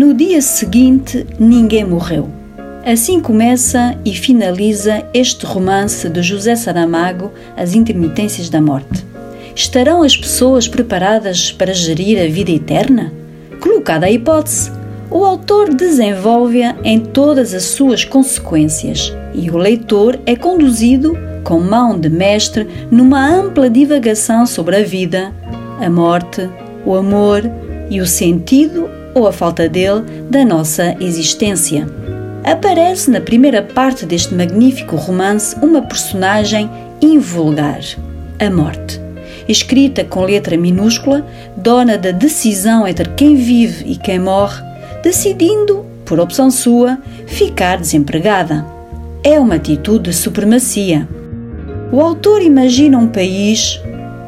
No dia seguinte, ninguém morreu. Assim começa e finaliza este romance de José Saramago, As Intermitências da Morte. Estarão as pessoas preparadas para gerir a vida eterna? Colocada a hipótese, o autor desenvolve-a em todas as suas consequências e o leitor é conduzido, com mão de mestre, numa ampla divagação sobre a vida, a morte, o amor e o sentido ou a falta dele, da nossa existência. Aparece na primeira parte deste magnífico romance uma personagem invulgar, a morte. Escrita com letra minúscula, dona da decisão entre quem vive e quem morre, decidindo, por opção sua, ficar desempregada. É uma atitude de supremacia. O autor imagina um país,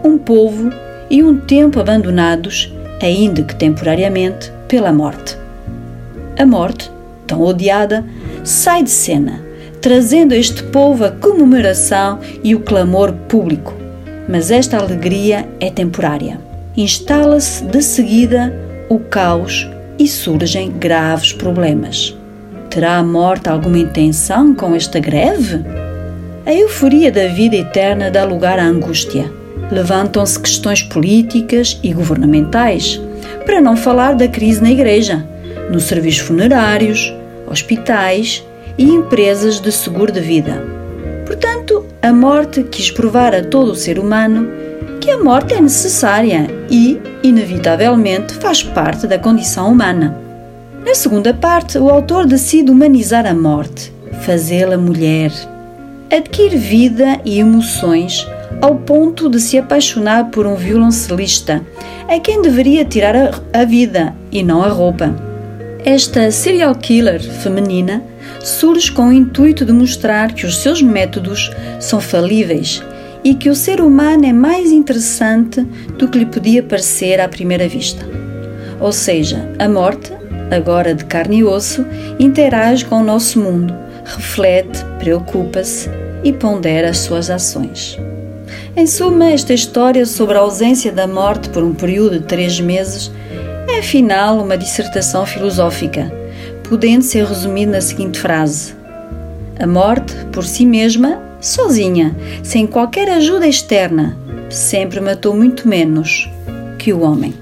um povo e um tempo abandonados, ainda que temporariamente, pela morte. A morte, tão odiada, sai de cena, trazendo a este povo a comemoração e o clamor público. Mas esta alegria é temporária. Instala-se de seguida o caos e surgem graves problemas. Terá a morte alguma intenção com esta greve? A euforia da vida eterna dá lugar à angústia. Levantam-se questões políticas e governamentais para não falar da crise na igreja, nos serviços funerários, hospitais e empresas de seguro de vida. Portanto, a morte quis provar a todo o ser humano que a morte é necessária e, inevitavelmente, faz parte da condição humana. Na segunda parte, o autor decide humanizar a morte, fazê-la mulher. Adquire vida e emoções ao ponto de se apaixonar por um violoncelista, a quem deveria tirar a, vida e não a roupa. Esta serial killer feminina surge com o intuito de mostrar que os seus métodos são falíveis e que o ser humano é mais interessante do que lhe podia parecer à primeira vista. Ou seja, a morte, agora de carne e osso, interage com o nosso mundo, reflete, preocupa-se e pondera as suas ações. Em suma, esta história sobre a ausência da morte por um período de três meses é afinal uma dissertação filosófica, podendo ser resumida na seguinte frase: A morte, por si mesma, sozinha, sem qualquer ajuda externa, sempre matou muito menos que o homem.